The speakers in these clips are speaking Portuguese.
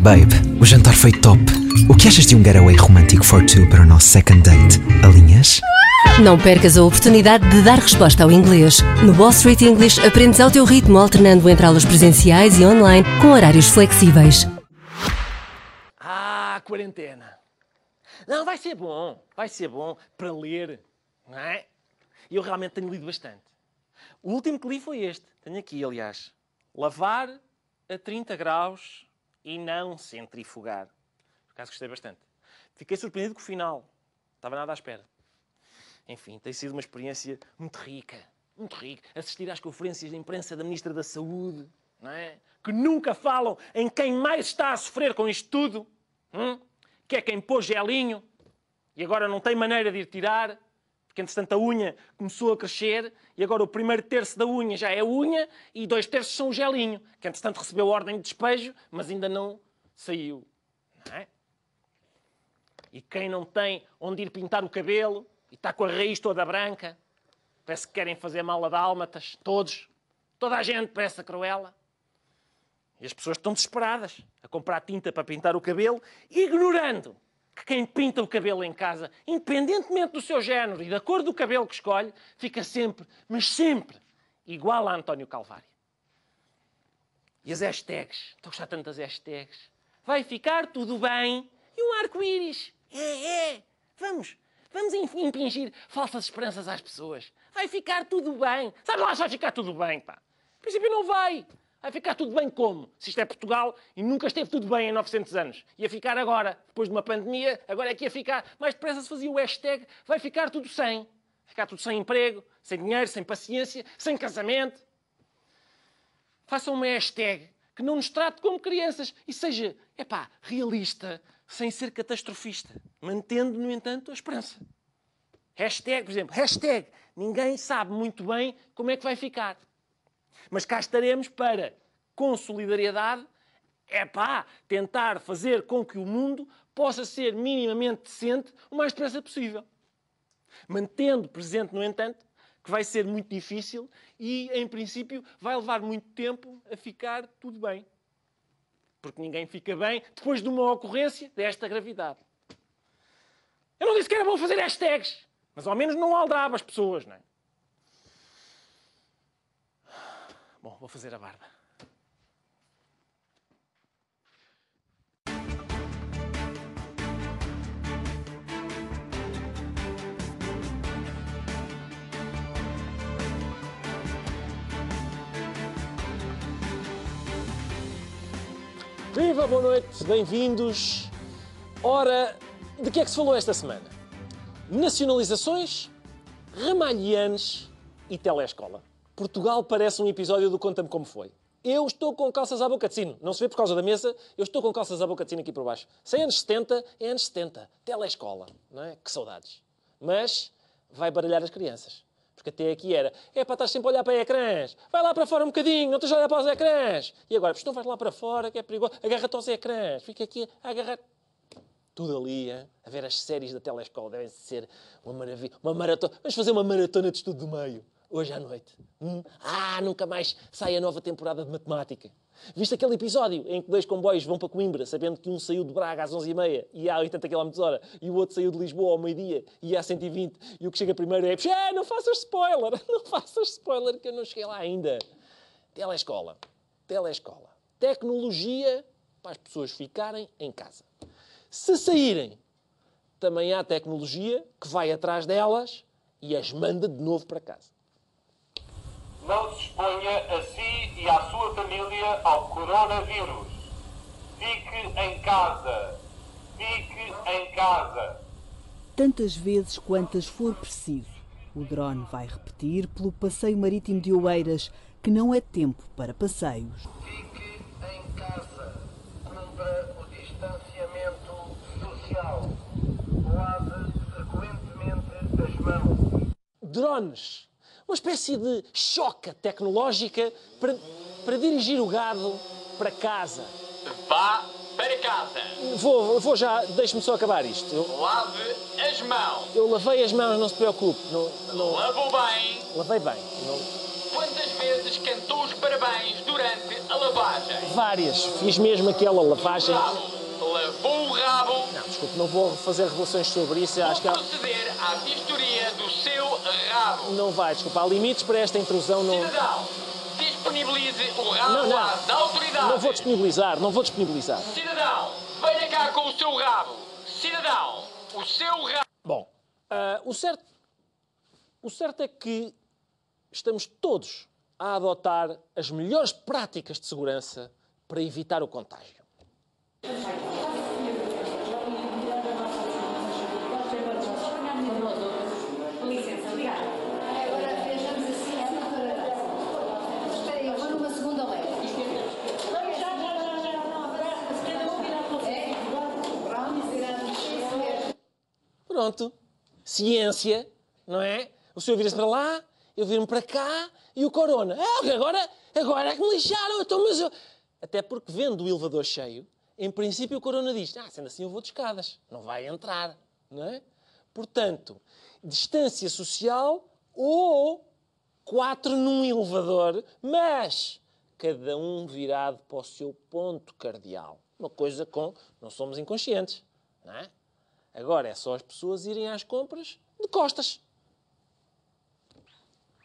Babe, o jantar foi top. O que achas de um getaway romântico for two para o nosso second date? Alinhas? Não percas a oportunidade de dar resposta ao inglês. No Wall Street English aprendes ao teu ritmo, alternando entre aulas presenciais e online com horários flexíveis. Ah, quarentena. Não, vai ser bom. Vai ser bom para ler, não é? Eu realmente tenho lido bastante. O último que li foi este. Tenho aqui, aliás. Lavar a 30 graus e não centrifugar. Por acaso gostei bastante. Fiquei surpreendido com o final. Estava nada à espera. Enfim, tem sido uma experiência muito rica. Muito rica. Assistir às conferências de imprensa da Ministra da Saúde, não é? Que nunca falam em quem mais está a sofrer com isto tudo. Hum? Que é quem pôs gelinho e agora não tem maneira de ir tirar, porque entretanto a unha começou a crescer e agora o primeiro terço da unha já é unha e dois terços são o gelinho, que entretanto recebeu ordem de despejo, mas ainda não saiu. Não é? E quem não tem onde ir pintar o cabelo e está com a raiz toda branca, parece que querem fazer mal a dálmatas, todos, toda a gente parece a cruela. E as pessoas estão desesperadas a comprar tinta para pintar o cabelo, ignorando quem pinta o cabelo em casa, independentemente do seu género e da cor do cabelo que escolhe, fica sempre, mas sempre, igual a António Calvário. E as hashtags, estou a gostar tanto das hashtags. Vai ficar tudo bem. E um arco-íris. É, é. Vamos, vamos impingir falsas esperanças às pessoas. Vai ficar tudo bem. Sabe lá se vai ficar tudo bem, pá. No princípio não vai. Vai ficar tudo bem como? Se isto é Portugal e nunca esteve tudo bem em 900 anos. Ia ficar agora, depois de uma pandemia, agora é que ia ficar. Mais depressa se fazia o hashtag vai ficar tudo sem. Ficar tudo sem emprego, sem dinheiro, sem paciência, sem casamento. Façam uma hashtag que não nos trate como crianças e seja, epá, realista, sem ser catastrofista, mantendo, no entanto, a esperança. Hashtag, por exemplo, hashtag, ninguém sabe muito bem como é que vai ficar. Mas cá estaremos para, com solidariedade, é pá, tentar fazer com que o mundo possa ser minimamente decente o mais depressa possível. Mantendo presente, no entanto, que vai ser muito difícil e, em princípio, vai levar muito tempo a ficar tudo bem. Porque ninguém fica bem depois de uma ocorrência desta gravidade. Eu não disse que era bom fazer hashtags, mas ao menos não aldrava as pessoas, não é? Bom, vou fazer a barba. Viva, boa noite, bem-vindos. Ora, de que é que se falou esta semana? Nacionalizações, ramalhianes e telescola. Portugal parece um episódio do Conta-me Como Foi. Eu estou com calças à boca de sino. Não se vê por causa da mesa, eu estou com calças à boca de sino aqui por baixo. Se é anos 70, é anos 70. Telescola, não é? Que saudades. Mas vai baralhar as crianças. Porque até aqui era, é para estar sempre a olhar para ecrãs. Vai lá para fora um bocadinho, não esteja a olhar para os ecrãs. E agora, não vais lá para fora, que é perigoso. Agarra-te aos ecrãs. Fica aqui a agarrar. Tudo ali, hein? a ver as séries da telescola. Devem ser uma maravilha. Uma maratona. Vamos fazer uma maratona de estudo do meio hoje à noite. Hum? Ah, nunca mais sai a nova temporada de matemática. Viste aquele episódio em que dois comboios vão para Coimbra, sabendo que um saiu de Braga às 11h30 e ia a 80 km hora, e o outro saiu de Lisboa ao meio-dia e ia a 120, e o que chega primeiro é ah, não faças spoiler, não faças spoiler que eu não cheguei lá ainda. Telescola. Telescola. Tecnologia para as pessoas ficarem em casa. Se saírem, também há tecnologia que vai atrás delas e as manda de novo para casa. Não se exponha a si e à sua família ao coronavírus. Fique em casa. Fique em casa. Tantas vezes quantas for preciso. O drone vai repetir pelo passeio marítimo de Oeiras, que não é tempo para passeios. Fique em casa. Cumpra o distanciamento social. Lave frequentemente as mãos. Drones uma espécie de choca tecnológica para, para dirigir o gado para casa. Vá para casa. Vou, vou já, deixe-me só acabar isto. Eu, Lave as mãos. eu lavei as mãos, não se preocupe. Não, não, Lavou bem. lavei bem. Não, Quantas vezes cantou os parabéns durante a lavagem? Várias. Fiz mesmo aquela lavagem. Rabo. Lavou o rabo. Não, desculpe, não vou fazer revelações sobre isso. Acho que Vou proceder à vistoria. Não vai, desculpa. Há limites para esta intrusão. Não, Cidadão, disponibilize o rabo não, não. às autoridades. Não vou disponibilizar, não vou disponibilizar. Cidadão, venha cá com o seu rabo. Cidadão, o seu rabo. Bom, ah, o, certo, o certo é que estamos todos a adotar as melhores práticas de segurança para evitar o contágio. Pronto. Ciência, não é? O senhor vira-se para lá, eu viro-me para cá e o corona. Ah, agora, agora é que me lixaram. Então, mas eu... Até porque vendo o elevador cheio, em princípio o corona diz, ah, sendo assim eu vou de escadas. Não vai entrar, não é? Portanto, distância social ou quatro num elevador, mas cada um virado para o seu ponto cardial. Uma coisa com... Não somos inconscientes, não é? Agora é só as pessoas irem às compras de costas.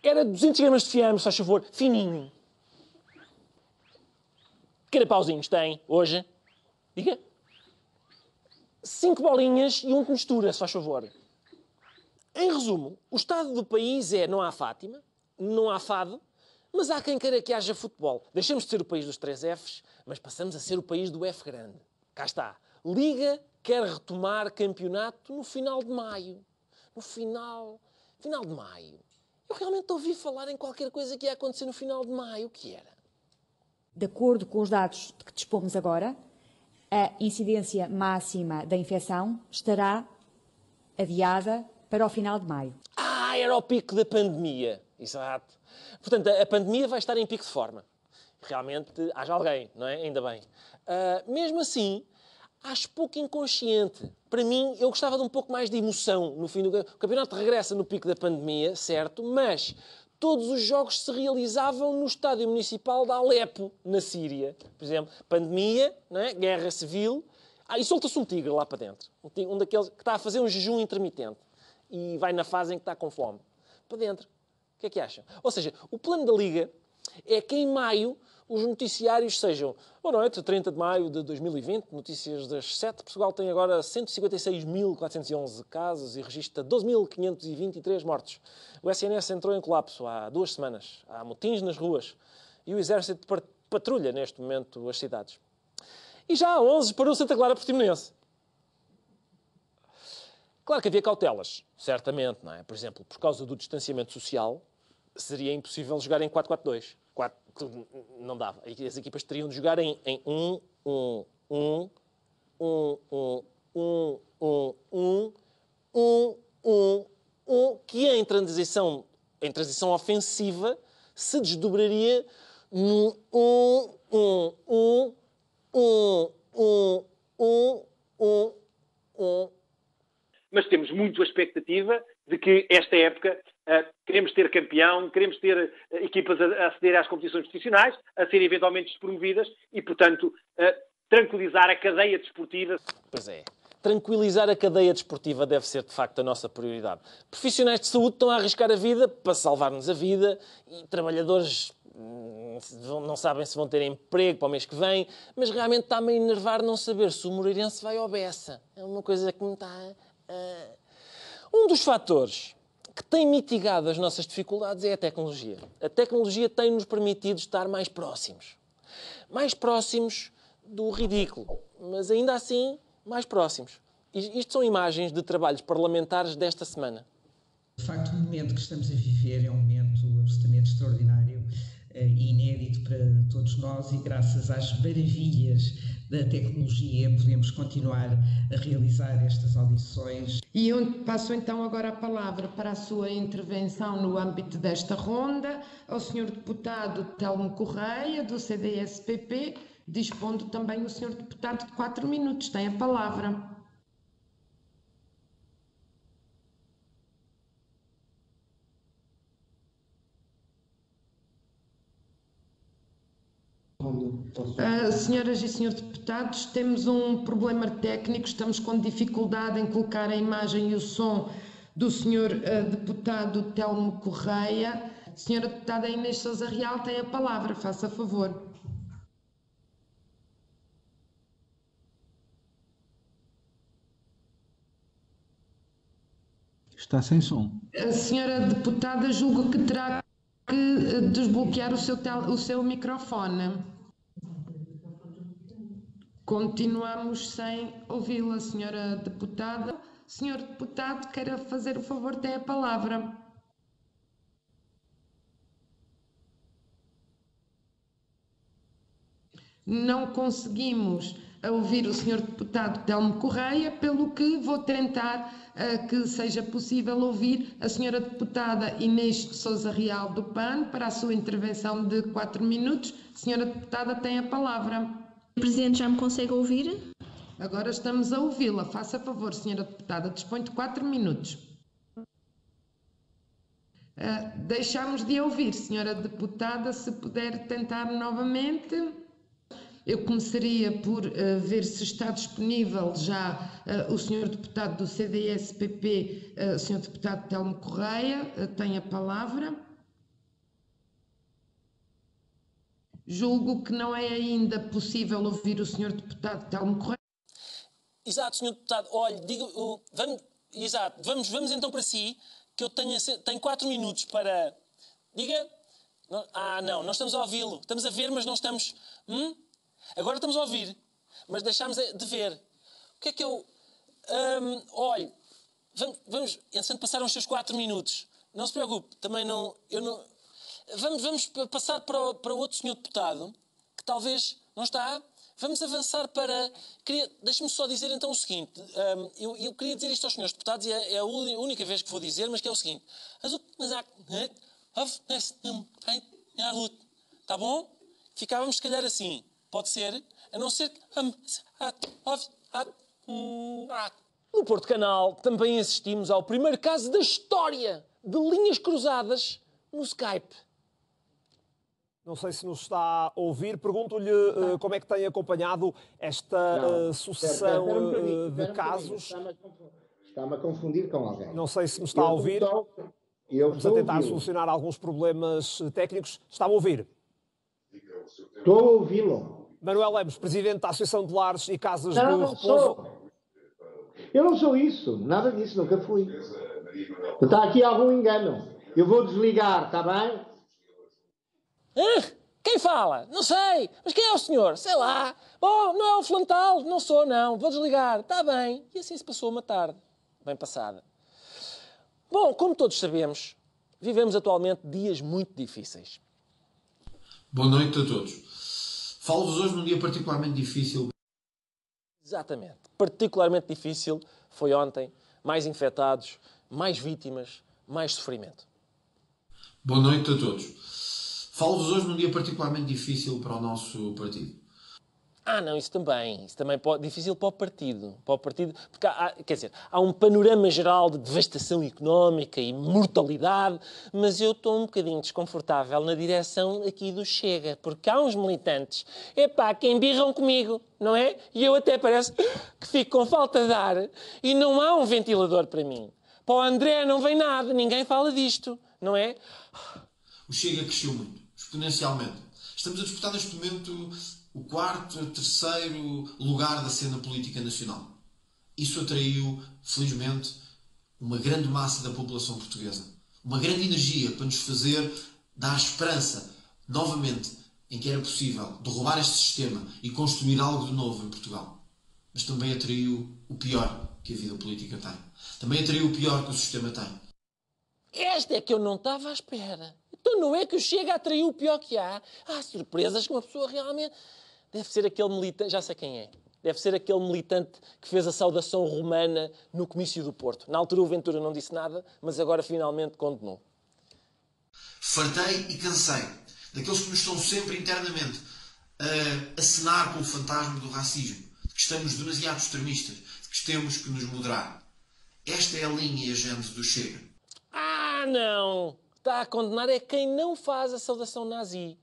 Era 200 gramas de fiambre, se faz favor, fininho. Que tem hoje? Diga. Cinco bolinhas e um de mistura, se faz favor. Em resumo, o estado do país é não há Fátima, não há fado, mas há quem queira que haja futebol. Deixamos de ser o país dos três Fs, mas passamos a ser o país do F grande. Cá está. Liga quer retomar campeonato no final de maio. No final... Final de maio. Eu realmente ouvi falar em qualquer coisa que ia acontecer no final de maio. O que era? De acordo com os dados de que dispomos agora, a incidência máxima da infecção estará adiada para o final de maio. Ah, era o pico da pandemia. Exato. Portanto, a pandemia vai estar em pico de forma. Realmente, haja alguém, não é? Ainda bem. Ah, mesmo assim, acho pouco inconsciente. Para mim, eu gostava de um pouco mais de emoção no fim do... O campeonato regressa no pico da pandemia, certo? Mas todos os jogos se realizavam no estádio municipal de Alepo, na Síria. Por exemplo, pandemia, é? guerra civil. Ah, e solta-se um tigre lá para dentro. Um, tigre, um daqueles que está a fazer um jejum intermitente. E vai na fase em que está com fome. Para dentro. O que é que acham? Ou seja, o plano da Liga é que em maio os noticiários sejam, boa noite, 30 de maio de 2020, notícias das 7. Portugal tem agora 156.411 casos e registra 12.523 mortos. O SNS entrou em colapso há duas semanas. Há motins nas ruas e o Exército patrulha neste momento as cidades. E já há 11 para o Santa Clara Portimonense. Claro que havia cautelas, certamente, não é? Por exemplo, por causa do distanciamento social, seria impossível jogar em 4-4-2. Quatro- Não dava. As equipas teriam de jogar em, em 1, 1, 1, 1, 1, 1, 1, 1, 1, 1, 1, que em transição, em transição ofensiva se desdobraria no 1, 1, 1, 1, 1, 1, 1, 1, mas temos muito a expectativa de que esta época ah, queremos ter campeão, queremos ter ah, equipas a, aceder às competições profissionais, a serem eventualmente despromovidas e, portanto, ah, tranquilizar a cadeia desportiva. Pois é. Tranquilizar a cadeia desportiva deve ser, de facto, a nossa prioridade. Profissionais de saúde estão a arriscar a vida para salvar-nos a vida e trabalhadores hum, não sabem se vão ter emprego para o mês que vem, mas realmente está-me a enervar não saber se o Moreirense vai ao Bessa. É uma coisa que me está... a- Um dos fatores que tem mitigado as nossas dificuldades é a tecnologia. A tecnologia tem-nos permitido estar mais próximos. Mais próximos do ridículo, mas ainda assim mais próximos. Isto são imagens de trabalhos parlamentares desta semana. De facto, o momento que estamos a viver é um momento absolutamente extraordinário e inédito para todos nós e graças às maravilhas da tecnologia podemos continuar a realizar estas audições. E eu passo então agora a palavra para a sua intervenção no âmbito desta ronda ao Sr. Deputado Telmo Correia, do CDS-PP, dispondo também o Sr. Deputado de quatro minutos. Tem a palavra. Uh, senhoras e senhores deputados, temos um problema técnico, estamos com dificuldade em colocar a imagem e o som do senhor uh, deputado Telmo Correia. Senhora deputada Inês Souza Real tem a palavra, faça favor. Está sem som. A senhora deputada julgo que terá que eh, desbloquear o seu, tel, o seu microfone. Continuamos sem ouvi-la, senhora deputada. Senhor deputado, queira fazer o favor, tem a palavra. Não conseguimos ouvir o senhor deputado Telmo Correia, pelo que vou tentar uh, que seja possível ouvir a senhora deputada Inês Souza Real do PAN para a sua intervenção de quatro minutos. Senhora deputada, tem a palavra. Presidente, já me consegue ouvir? Agora estamos a ouvi-la. Faça favor, senhora deputada, dispõe de quatro minutos. Uh, deixamos de ouvir, senhora deputada, se puder tentar novamente. Eu começaria por uh, ver se está disponível já uh, o senhor deputado do CDS-PP, uh, senhor deputado Telmo Correia, tem a palavra. Julgo que não é ainda possível ouvir o senhor deputado Telmo Correia. Exato, senhor deputado. Olha, digo, vamos, exato, vamos, vamos então para si, que eu tenho, tenho quatro minutos para... Diga. Ah, não, não estamos a ouvi-lo. Estamos a ver, mas não estamos... Hum? Agora estamos a ouvir, mas deixámos de ver. O que é que eu. Hum, olhe, vamos, vamos. Entretanto, passaram os seus 4 minutos. Não se preocupe, também não. Eu não vamos, vamos passar para, para outro senhor deputado, que talvez não está. Vamos avançar para. Deixe-me só dizer então o seguinte. Um, eu, eu, queria dizer isto aos senhores deputados, e é, é, a única vez que vou dizer, mas que é o seguinte. Está bom? Ficávamos, se calhar, assim. Pode ser, a não ser que. No Porto Canal também assistimos ao primeiro caso da história de linhas cruzadas no Skype. Não sei se nos está a ouvir. Pergunto-lhe uh, como é que tem acompanhado esta uh, sucessão uh, de casos. Está-me a confundir com alguém. Não sei se me está eu a ouvir. Estou, eu Vamos a tentar solucionar alguns problemas técnicos. Está-me a ouvir? Estou a ouvi-lo. Manuel Lemos, presidente da Associação de Lares e Casas não, do não Repouso. Sou. Eu não sou isso, nada disso, nunca fui. Está aqui algum engano. Eu vou desligar, está bem? Quem fala? Não sei. Mas quem é o senhor? Sei lá. Oh, não é o Flantal? Não sou, não. Vou desligar. Está bem. E assim se passou uma tarde. Bem passada. Bom, como todos sabemos, vivemos atualmente dias muito difíceis. Boa noite a todos. Falo-vos hoje num dia particularmente difícil. Exatamente. Particularmente difícil foi ontem. Mais infectados, mais vítimas, mais sofrimento. Boa noite a todos. Falo-vos hoje num dia particularmente difícil para o nosso partido. Ah, não, isso também. Isso também é difícil para o partido. Para o partido porque há, quer dizer, há um panorama geral de devastação económica e mortalidade, mas eu estou um bocadinho desconfortável na direção aqui do Chega, porque há uns militantes, epá, que embirram comigo, não é? E eu até parece que fico com falta de ar e não há um ventilador para mim. Para o André não vem nada, ninguém fala disto, não é? O Chega cresceu muito, exponencialmente. Estamos a disputar neste momento o quarto, terceiro lugar da cena política nacional. Isso atraiu, felizmente, uma grande massa da população portuguesa. Uma grande energia para nos fazer dar esperança, novamente, em que era possível derrubar este sistema e construir algo de novo em Portugal. Mas também atraiu o pior que a vida política tem. Também atraiu o pior que o sistema tem. Esta é que eu não estava à espera. Então não é que o Chega atraiu o pior que há. Há surpresas que uma pessoa realmente Deve ser aquele militante, já sei quem é. Deve ser aquele militante que fez a saudação romana no comício do Porto. Na altura o Ventura não disse nada, mas agora finalmente condenou. Fartei e cansei daqueles que nos estão sempre internamente a acenar com o fantasma do racismo, de que estamos demasiado extremistas, de que temos que nos moderar. Esta é a linha e a gênese do Chega. Ah, não! Está a condenar é quem não faz a saudação nazi.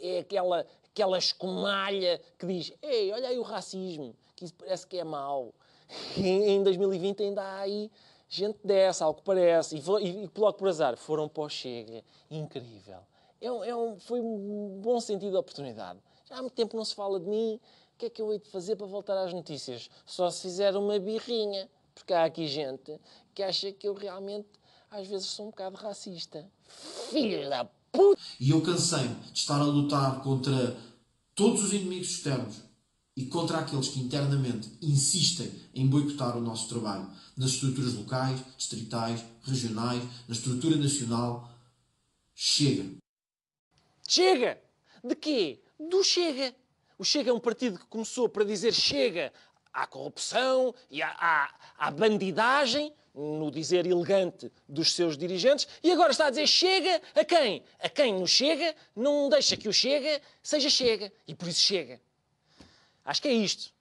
É aquela aquela escumalha que diz ei, olha aí o racismo, que isso parece que é mau. E em 2020 ainda há aí gente dessa, ao que parece. E, e, e logo por azar, foram para o Chega. Incrível. É um, é um, foi um bom sentido de oportunidade. Já há muito tempo não se fala de mim. O que é que eu hei de fazer para voltar às notícias? Só se fizer uma birrinha. Porque há aqui gente que acha que eu realmente, às vezes, sou um bocado racista. Filho da puta! E eu cansei de estar a lutar contra todos os inimigos externos e contra aqueles que internamente insistem em boicotar o nosso trabalho nas estruturas locais, distritais, regionais, na estrutura nacional. Chega. Chega! De quê? Do Chega. O Chega é um partido que começou para dizer chega à corrupção e à, à, à bandidagem, no dizer elegante dos seus dirigentes, e agora está a dizer chega a quem? A quem no chega não deixa que o chega seja chega. E por isso chega. Acho que é isto.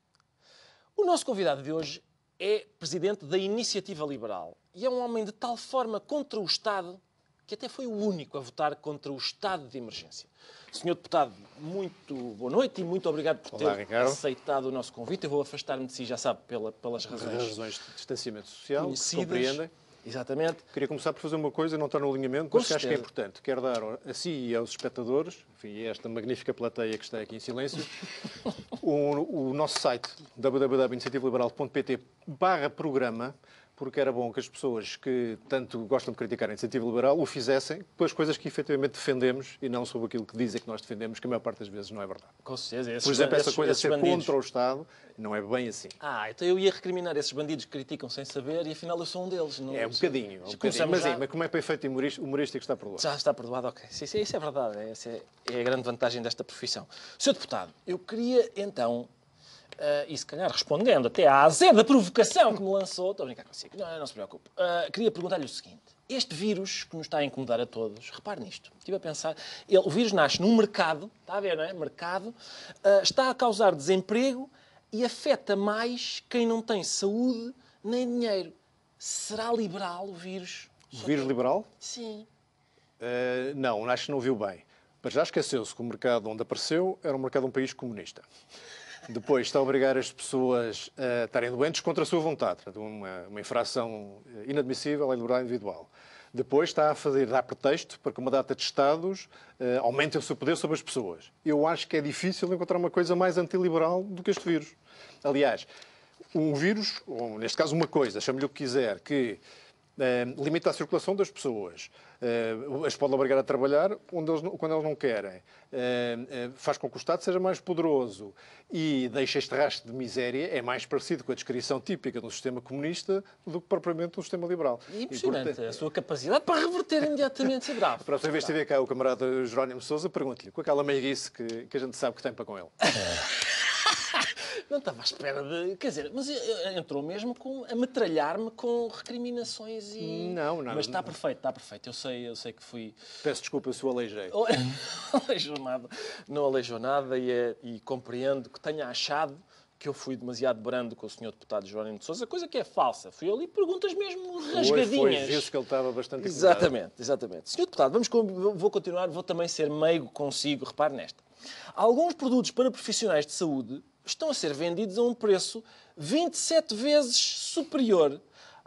O nosso convidado de hoje é presidente da Iniciativa Liberal e é um homem de tal forma contra o Estado que até foi o único a votar contra o estado de emergência. Senhor Deputado, muito boa noite e muito obrigado por Olá, ter Ricardo. aceitado o nosso convite. Eu vou afastar-me de si, já sabe, pela, pelas razões, razões de distanciamento social, conhecidas. compreendem. Exatamente. Queria começar por fazer uma coisa, não está no alinhamento, Com mas que acho que é importante. Quero dar a si e aos espectadores, enfim, e a esta magnífica plateia que está aqui em silêncio, o, o nosso site www.iniciativaliberal.pt barra programa, porque era bom que as pessoas que tanto gostam de criticar a iniciativa liberal o fizessem pelas coisas que efetivamente defendemos e não sobre aquilo que dizem que nós defendemos, que a maior parte das vezes não é verdade. Com certeza. Esses Por exemplo, ban- essa esses- coisa de esses ser bandidos. contra o Estado não é bem assim. Ah, então eu ia recriminar esses bandidos que criticam sem saber e afinal eu sou um deles. Não... É um bocadinho, é um bocadinho. Mas, já- é, mas como é para efeito humorista- humorístico está por lá. Já está perdoado, ok. Sim, sim, isso é verdade. Essa é, é a grande vantagem desta profissão. Sr. Deputado, eu queria então, ah, e se calhar respondendo até à azeda provocação que me lançou, estou a brincar consigo, não, não se preocupe, Ah, queria perguntar-lhe o seguinte. Este vírus que nos está a incomodar a todos, repare nisto, estive a pensar, ele- o vírus nasce num mercado, está a ver, não é? Mercado, ah, está a causar desemprego e afeta mais quem não tem saúde nem dinheiro. Será liberal o vírus? O vírus liberal? Sim. Uh, não, acho que não viu bem. Mas já esqueceu-se que o mercado onde apareceu era um mercado de um país comunista. Depois está a obrigar as pessoas a estarem doentes contra a sua vontade. Uma, uma infração inadmissível à liberdade individual. Depois está a fazer, dar pretexto para que uma data de Estados aumentem o seu poder sobre as pessoas. Eu acho que é difícil encontrar uma coisa mais antiliberal do que este vírus. Aliás, um vírus, ou neste caso uma coisa, chame-lhe o que quiser, que limita a circulação das pessoas, eh, as pode obrigar a trabalhar onde eles quando eles não querem, eh, eh, faz com que o Estado seja mais poderoso e deixa este rastro de miséria, é mais parecido com a descrição típica de um sistema comunista do que propriamente um sistema liberal. É impressionante E, portanto, a sua capacidade para reverter imediatamente esse bravo. a próxima vez que estiver cá o camarada Jerónimo Sousa, pergunte-lhe com aquela meiguice que, que a gente sabe que tem para com ele. Não estava à espera de. Quer dizer, mas entrou mesmo com, a metralhar-me com recriminações e. Não, não. Mas está perfeito, está perfeito. Eu sei, eu sei que fui. Peço desculpa se o aleijei. aleijou nada. Não aleijou nada e, é- e compreendo que tenha achado que eu fui demasiado brando com o Sr. Deputado Jerónimo de Sousa, coisa que é falsa. Fui ali perguntas mesmo Foi, rasgadinhas. foi, viu-se que ele estava bastante. Exatamente, exatamente. Senhor Deputado, vamos, com- vou continuar, vou também ser meigo consigo, repare nesta. Alguns produtos para profissionais de saúde estão a ser vendidos a um preço 27 vezes superior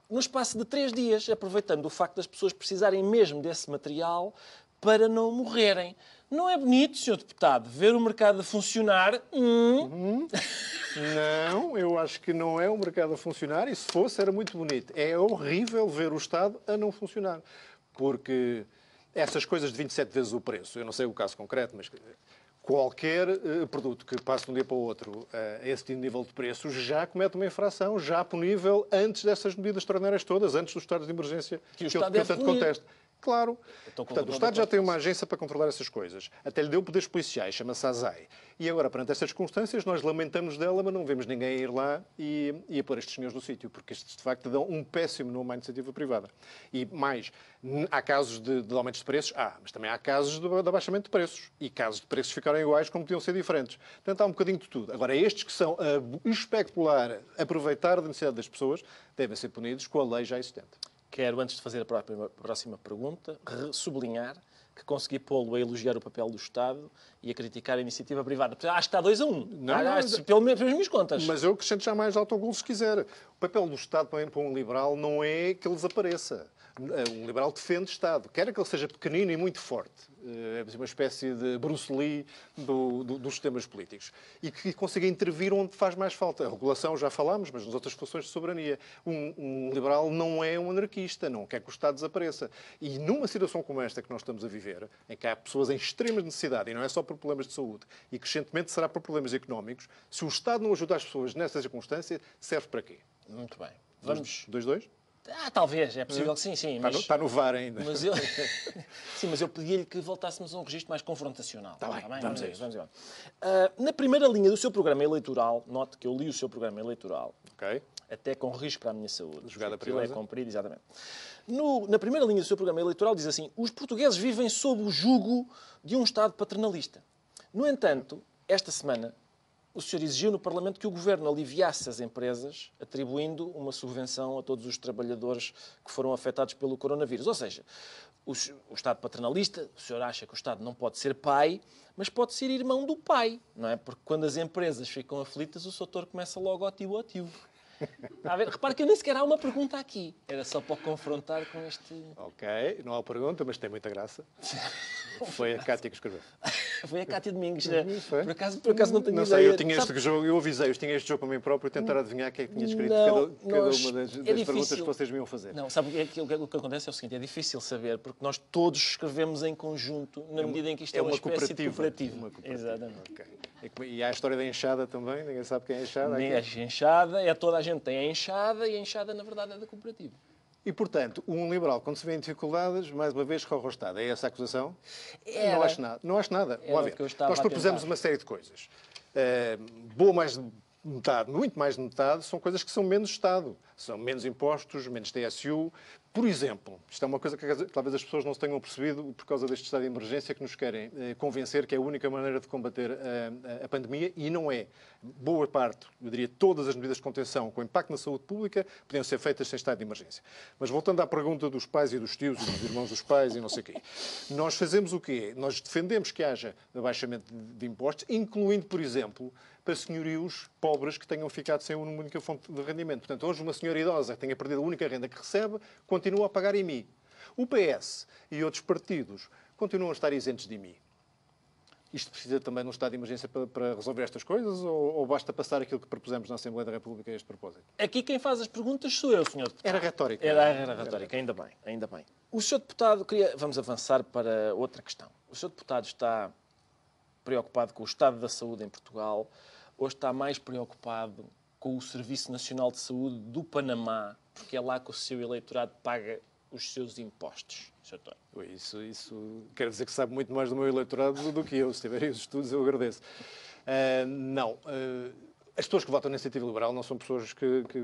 no espaço de 3 dias, aproveitando o facto das pessoas precisarem mesmo desse material para não morrerem. Não é bonito, Sr. Deputado, ver o mercado a funcionar? Hum? Não, eu acho que não é um mercado a funcionar e se fosse era muito bonito. É horrível ver o Estado a não funcionar. Porque essas coisas de 27 vezes o preço, eu não sei o caso concreto, mas qualquer eh, produto que passe de um dia para o outro eh, a esse tipo de nível de preço já comete uma infração, já punível antes dessas medidas extraordinárias todas, antes dos estados de emergência Que o eu- Estado que eu deve tanto punir. contesto. Claro. Portanto, o Estado já tem uma agência para controlar essas coisas. Até lhe deu poderes policiais, chama-se ASAI. E agora, perante estas circunstâncias, nós lamentamos dela, mas não vemos ninguém ir lá e, e a pôr estes senhores no sítio, porque estes, de facto, dão um péssimo nome à iniciativa privada. E mais, há casos de, de aumentos de preços? Há, mas também há casos de, de abaixamento de preços. E casos de preços ficarem iguais como podiam ser diferentes. Portanto, há um bocadinho de tudo. Agora, estes que são a especular, aproveitar a necessidade das pessoas, devem ser punidos com a lei já existente. Quero, antes de fazer a própria- próxima pergunta, sublinhar que consegui pô-lo a elogiar o papel do Estado e a criticar a iniciativa privada. Acho que está 2 a 1. Um. Não, Ah, não, acho- não. pelo menos pelas minhas contas. Mas eu acrescento já mais autogol se quiser. O papel do Estado para um liberal não é que ele desapareça. Um liberal defende Estado. Quer que ele seja pequenino e muito forte. Eh, É uma espécie de Bruce Lee do- do- dos sistemas políticos. E que consiga intervir onde faz mais falta. A regulação já falámos, mas nas outras funções de soberania. Um, um liberal não é um anarquista, não quer que o Estado desapareça. E numa situação como esta que nós estamos a viver, em que há pessoas em extrema necessidade, e não é só por problemas de saúde, e crescentemente será por problemas económicos, se o Estado não ajuda as pessoas nessa circunstância, serve para quê? Muito bem. Vamos. 2-2? Ah, talvez, é possível que sim, sim. Está Mas, no- está no VAR ainda. Mas eu... sim, mas eu pedia-lhe que voltássemos a um registro mais confrontacional. Tá bem, Vamos, vamos a a isso. Vamos embora. Ah, na primeira linha do seu programa eleitoral, note que eu li o seu programa eleitoral, Ok. até com risco para a minha saúde. Jogada é perigosa. comprido, exatamente. No- na primeira linha do seu programa eleitoral diz assim: os portugueses vivem sob o jugo de um Estado paternalista. No entanto, esta semana, o senhor exigiu no Parlamento que o Governo aliviasse as empresas, atribuindo uma subvenção a todos os trabalhadores que foram afetados pelo coronavírus. Ou seja, o, o Estado paternalista, o senhor acha que o Estado não pode ser pai, mas pode ser irmão do pai, não é? Porque quando as empresas ficam aflitas, o doutor começa logo ao tio. Está a ver? Repare que eu nem sequer há uma pergunta aqui. Era só para o confrontar com este. Ok, não há pergunta, mas tem muita graça. Foi a Cátia que escreveu. Foi a Cátia Domingos. né? Foi? Por acaso, por acaso não tenho Não ideia. sei, eu tinha Sabe- este jogo, eu avisei-os, tinha este jogo para mim próprio, tentar adivinhar quem é que tinha escrito Não, cada, cada nós- uma das, é das difícil. perguntas que vocês me iam fazer. Não, sabe o que, é que- o que- acontece é o seguinte, é difícil saber, porque nós todos escrevemos em conjunto, na medida em que isto é, uma, espécie de cooperativa. Uma cooperativa. Exatamente. Ok. E há a história da enxada também, ninguém sabe quem é a enxada. Aqui. a enxada, é toda a gente tem a enxada e a enxada, na verdade, é da cooperativa. E, portanto, um liberal, quando se vê em dificuldades, mais uma vez corre ao Estado. É essa a acusação? Era. Não acho nada. Não acho nada. Nós propusemos uma série de coisas. Eh, boa mais de metade, muito mais de metade, são coisas que são menos Estado. São menos impostos, menos TSU. Por exemplo, isto é uma coisa que talvez as pessoas não se tenham percebido por causa deste estado de emergência que nos querem eh, convencer que é a única maneira de combater a, a- a pandemia e não é. Boa parte, eu diria todas as medidas de contenção com impacto na saúde pública podiam ser feitas sem estado de emergência. Mas voltando à pergunta dos pais e dos tios e dos irmãos dos pais e não sei o quê. Nós fazemos o quê? Nós defendemos que haja abaixamento de impostos, incluindo, por exemplo, para senhorios pobres que tenham ficado sem uma única fonte de rendimento. Portanto, hoje uma senhora idosa que tenha perdido a única renda que recebe continua a pagar IMI. O PS e outros partidos continuam a estar isentos de IMI. Isto precisa também de um estado de emergência para, para resolver estas coisas ou, ou basta passar aquilo que propusemos na Assembleia da República a este propósito? Aqui quem faz as perguntas sou eu, senhor deputado. Era retórica. Era, era retórica, ainda bem, ainda bem. O senhor deputado, queria, vamos avançar para outra questão. O senhor deputado está preocupado com o estado da saúde em Portugal ou está mais preocupado com o Serviço Nacional de Saúde do Panamá, porque é lá que o seu eleitorado paga os seus impostos, Sr. Isso, isso quer dizer que sabe muito mais do meu eleitorado do- que eu. Se tiverem os estudos, eu agradeço. Ah, não. ah, as pessoas que votam na iniciativa liberal não são pessoas que, que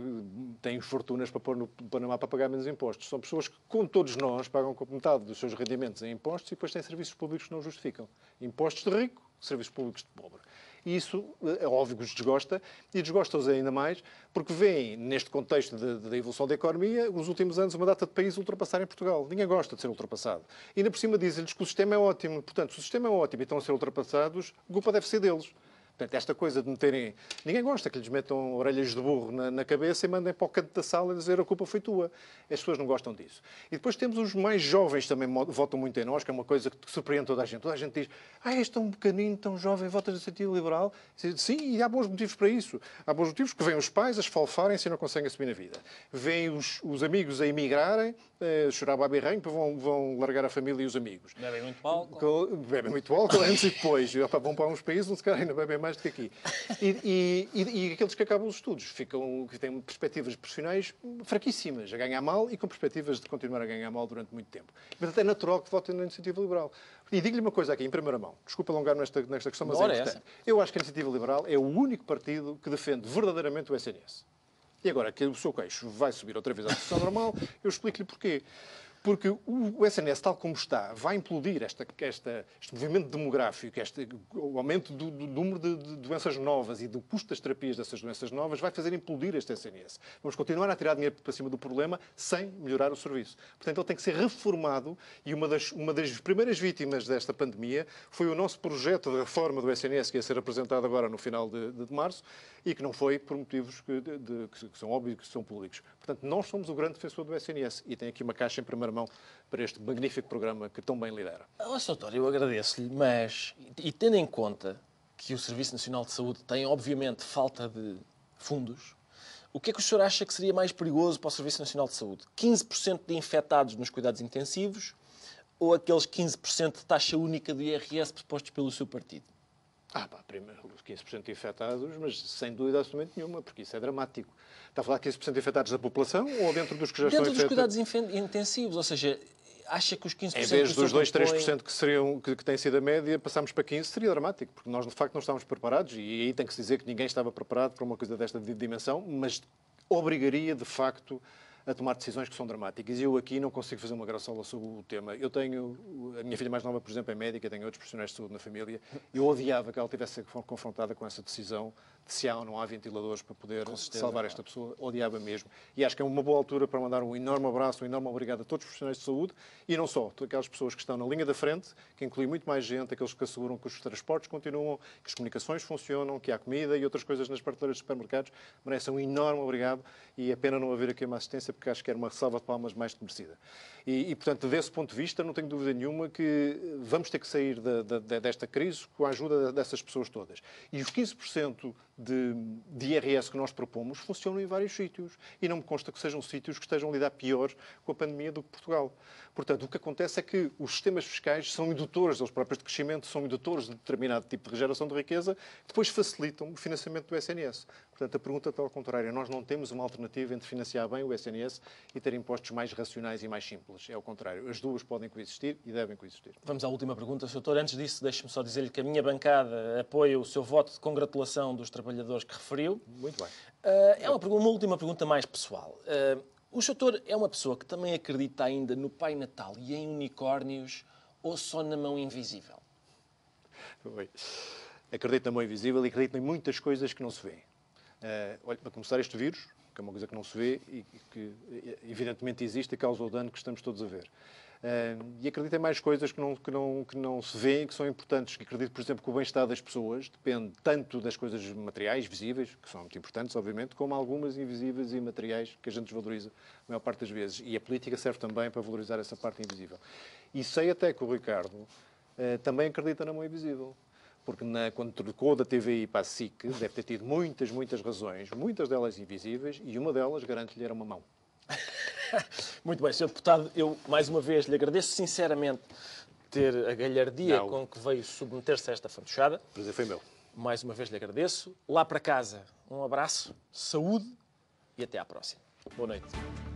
têm fortunas para pôr no Panamá para pagar menos impostos. São pessoas que, como todos nós, pagam com metade dos seus rendimentos em impostos e depois têm serviços públicos que não justificam. Impostos de rico, serviços públicos de pobre. E isso eh, é óbvio que os desgosta, e desgosta-os ainda mais, porque veem, neste contexto da evolução da economia, os últimos anos uma data de países ultrapassarem Portugal. Ninguém gosta de ser ultrapassado. E ainda por cima dizem-lhes que o sistema é ótimo. Portanto, se o sistema é ótimo e estão a ser ultrapassados, a culpa deve ser deles. Portanto, esta coisa de meterem. Ninguém gosta que lhes metam orelhas de burro na, na cabeça e mandem para o canto da sala e dizer a culpa foi tua. As pessoas não gostam disso. E depois temos os mais jovens também votam muito em nós, que é uma coisa que surpreende toda a gente. Toda a gente diz: Ah, és tão pequenino, tão jovem, votas no sentido liberal. Sim, e há bons motivos para isso. Há bons motivos que vêm os pais a esfalfarem-se e não conseguem subir na vida. Vêm os, os amigos a emigrarem, a chorar babirranho, depois vão, vão largar a família e os amigos. Bebem muito álcool. Bebem muito álcool antes e depois. E, opa, vão para uns países onde se calhar ainda bebem mais do que aqui. E, e- e- aqueles que acabam os estudos ficam, que têm perspectivas profissionais fraquíssimas, a ganhar mal e com perspectivas de continuar a ganhar mal durante muito tempo. Portanto, é natural que votem na iniciativa liberal. E digo-lhe uma coisa aqui, em primeira mão. Desculpa alongar-me nesta, nesta questão, mas é é importante. Eu acho que a iniciativa liberal é o único partido que defende verdadeiramente o SNS. E agora que o seu queixo vai subir outra vez à posição normal, eu explico-lhe porquê. porque o SNS, tal como está, vai implodir esta, esta, este movimento demográfico, este, o aumento do, do número de, de, doenças novas e do custo das terapias dessas doenças novas, vai fazer implodir este SNS. Vamos continuar a tirar dinheiro para cima do problema sem melhorar o serviço. Portanto, ele tem que ser reformado e uma das, uma das primeiras vítimas desta pandemia foi o nosso projeto de reforma do SNS, que ia ser apresentado agora no final de, de março e que não foi por motivos que, de, que são óbvios que são públicos. Portanto, nós somos o grande defensor do SNS e tem aqui uma caixa em primeira mão para este magnífico programa que tão bem lidera. Oh, doutor, eu agradeço-lhe, mas, e tendo em conta que o Serviço Nacional de Saúde tem, obviamente, falta de fundos, o que é que o senhor acha que seria mais perigoso para o Serviço Nacional de Saúde? 15% de infectados nos cuidados intensivos ou aqueles 15% de taxa única de IRS propostos pelo seu partido? Ah, pá, primeiro, os 15% infectados, mas sem dúvida absolutamente nenhuma, porque isso é dramático. Está a falar de 15% infectados da população ou dentro dos que já dentro estão infectados? Dentro dos cuidados intensivos, ou seja, acha que os 15% Em vez dos 2, 3% que, seriam, que, que têm sido a média, passamos para 15%, seria dramático, porque nós de facto não estávamos preparados e aí tem que se dizer que ninguém estava preparado para uma coisa desta dimensão, mas obrigaria de facto a tomar decisões que são dramáticas. E eu aqui não consigo fazer uma graçola sobre o tema. Eu tenho, a minha filha mais nova, por exemplo, é médica, tenho outros profissionais de saúde na família. Eu odiava que ela tivesse confrontada com essa decisão se há ou não há ventiladores para poder salvar esta pessoa, odiava mesmo. E acho que é uma boa altura para mandar um enorme abraço, um enorme obrigado a todos os profissionais de saúde e não só, aquelas pessoas que estão na linha da frente, que inclui muito mais gente, aqueles que asseguram que os transportes continuam, que as comunicações funcionam, que há comida e outras coisas nas prateleiras de supermercados, merecem um enorme obrigado e é pena não haver aqui uma assistência porque acho que era uma salva de palmas mais que merecida. E, e, portanto, desse ponto de vista, não tenho dúvida nenhuma que vamos ter que sair da, da, desta crise com a ajuda dessas pessoas todas. E os 15% de, de IRS que nós propomos funcionam em vários sítios. E não me consta que sejam sítios que estejam a lidar pior com a pandemia do que Portugal. Portanto, o que acontece é que os sistemas fiscais são indutores, eles próprios de crescimento, são indutores de determinado tipo de geração de riqueza, que depois facilitam o financiamento do SNS. Portanto, a pergunta está ao contrário. Nós não temos uma alternativa entre financiar bem o SNS e ter impostos mais racionais e mais simples. É o contrário. As duas podem coexistir e devem coexistir. Vamos à última pergunta, Sr. Doutor. Antes disso, deixe-me só dizer-lhe que a minha bancada apoia o seu voto de congratulação dos trabalhadores que referiu. Muito bem. Uh, é uma, uma, última pergunta mais pessoal. Uh, o doutor é uma pessoa que também acredita ainda no Pai Natal e em unicórnios ou só na mão invisível? Oi. Acredito na mão invisível e acredito em muitas coisas que não se vêem. Uh, olha, para começar, este vírus, que é uma coisa que não se vê e que evidentemente existe e causa o dano que estamos todos a ver. Uh, e acredito em mais coisas que não, que, não, que não se vêem e que são importantes. Acredito, por exemplo, que o bem-estar das pessoas depende tanto das coisas materiais, visíveis, que são muito importantes, obviamente, como algumas invisíveis e materiais que a gente desvaloriza a maior parte das vezes. E a política serve também para valorizar essa parte invisível. E sei até que o Ricardo uh, também acredita na mão invisível porque na, quando trocou da TVI para a SIC, deve ter tido muitas, muitas razões, muitas delas invisíveis, e uma delas, garanto-lhe, era uma mão. Muito bem, Sr. Deputado, eu mais uma vez lhe agradeço sinceramente ter a galhardia Não. com que veio submeter-se a esta fantochada. O prazer foi meu. Mais uma vez lhe agradeço. Lá para casa, um abraço, saúde e até à próxima. Boa noite.